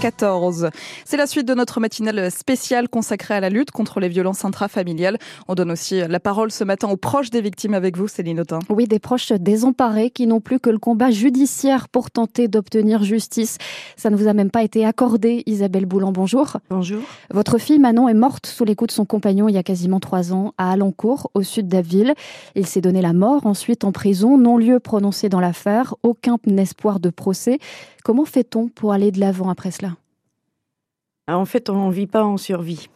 14. C'est la suite de notre matinale spéciale consacrée à la lutte contre les violences intrafamiliales. On donne aussi la parole ce matin aux proches des victimes avec vous, Céline Autain. Oui, des proches désemparés qui n'ont plus que le combat judiciaire pour tenter d'obtenir justice. Ça ne vous a même pas été accordé, Isabelle Boulan. Bonjour. Bonjour. Votre fille Manon est morte sous les coups de son compagnon il y a quasiment trois ans à Alencourt, au sud d'Aville. Il s'est donné la mort ensuite en prison, non-lieu prononcé dans l'affaire, aucun espoir de procès. Comment fait-on pour aller de l'avant après cela? En fait, on ne vit pas en survie.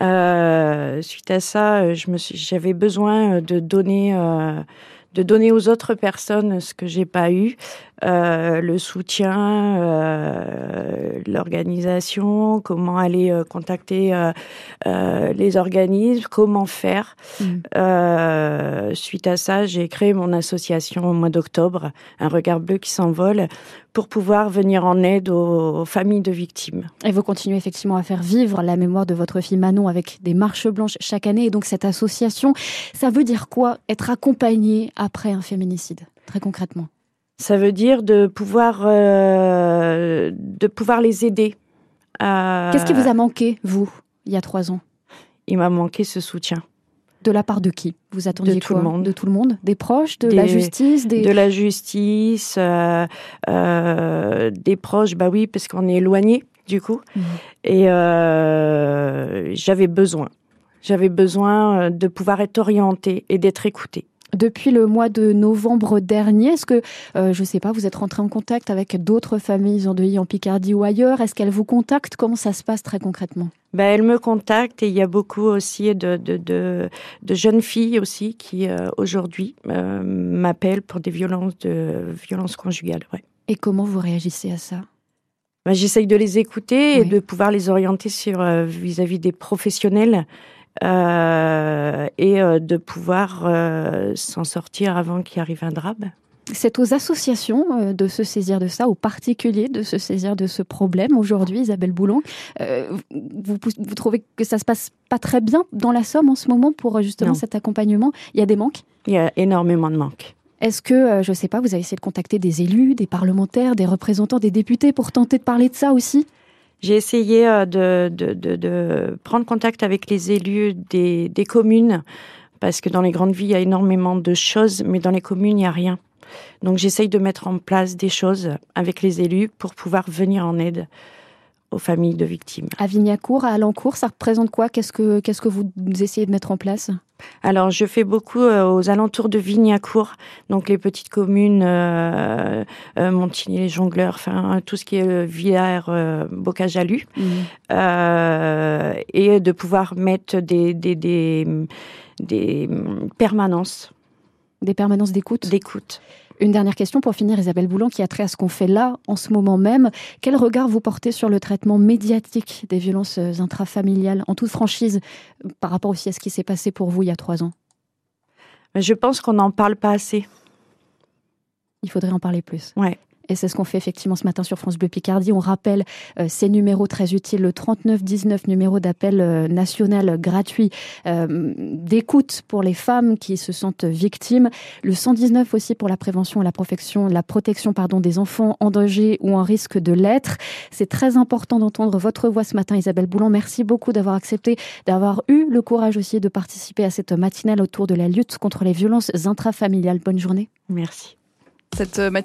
Euh, suite à ça, j'avais besoin de donner, euh, de donner aux autres personnes ce que j'ai pas eu, euh, le soutien, euh, l'organisation, comment aller euh, contacter les organismes, comment faire. Mm. suite à ça, j'ai créé mon association au mois d'octobre, Un regard bleu qui s'envole, pour pouvoir venir en aide aux, familles de victimes. Et vous continuez effectivement à faire vivre la mémoire de votre fille Manon avec des marches blanches chaque année. Et donc cette association, ça veut dire quoi Être accompagné après un féminicide, très concrètement? Ça veut dire de pouvoir, euh, de pouvoir les aider. Qu'est-ce qui vous a manqué, vous, il y a trois ans? Il m'a manqué ce soutien. De la part de qui? Vous attendiez de tout le monde. De tout le monde? Des proches De la justice De la justice, euh, euh, des proches, bah oui, parce qu'on est éloigné du coup. Mmh. Et j'avais besoin. J'avais besoin de pouvoir être orientée et d'être écoutée. Depuis le mois de novembre dernier, est-ce que, euh, je ne sais pas, vous êtes rentré en contact avec d'autres familles endeuillées en Picardie ou ailleurs? Est-ce qu'elles vous contactent? Comment ça se passe très concrètement? Ben, Elles me contactent et il y a beaucoup aussi de, de, de, jeunes filles aussi qui euh, aujourd'hui euh, m'appellent pour des violences, de, violences conjugales. Ouais. Et comment vous réagissez à ça? Ben, J'essaye de les écouter et de pouvoir les orienter sur vis-à-vis -vis des professionnels et euh, de pouvoir euh, s'en sortir avant qu'il arrive un drame. C'est aux associations de se saisir de ça, aux particuliers de se saisir de ce problème aujourd'hui, Isabelle Boulon. vous, vous, trouvez que ça se passe pas très bien dans la Somme en ce moment pour justement cet accompagnement? Il y a des manques? Il y a énormément de manques. Est-ce que, je ne sais pas, vous avez essayé de contacter des élus, des parlementaires, des représentants, des députés pour tenter de parler de ça aussi? J'ai essayé euh, de, de, de, de, prendre contact avec les élus des, des, communes, parce que dans les grandes villes, il y a énormément de choses, mais dans les communes, il n'y a rien. Donc j'essaye de mettre en place des choses avec les élus pour pouvoir venir en aide aux familles de victimes. À Vignacourt, à Alencourt, ça représente quoi? Qu'est-ce que vous essayez de mettre en place? Alors, je fais beaucoup euh, aux alentours de Vignacourt, donc les petites communes, euh, euh Montigny, les Jongleurs, enfin tout ce qui est Villers, Bocajalu, mmh. et de pouvoir mettre des, des, des, des permanences. Des permanences d'écoute? D'écoute. Une dernière question pour finir, Isabelle Boulan, qui a trait à ce qu'on fait là, en ce moment même. Quel regard vous portez sur le traitement médiatique des violences intrafamiliales, en toute franchise, par rapport aussi à ce qui s'est passé pour vous il y a trois ans? Je pense qu'on n'en parle pas assez. Il faudrait en parler plus. Ouais. Et c'est ce qu'on fait effectivement ce matin sur France Bleu Picardie. On rappelle euh, ces numéros très utiles, le 3919, numéro d'appel euh, national gratuit euh, d'écoute pour les femmes qui se sentent victimes, le 119 aussi pour la prévention et la protection, la protection pardon, des enfants en danger ou en risque de l'être. C'est très important d'entendre votre voix ce matin, Isabelle Boulon. Merci beaucoup d'avoir accepté, d'avoir eu le courage aussi de participer à cette matinale autour de la lutte contre les violences intrafamiliales. Bonne journée. Merci. Cette matinale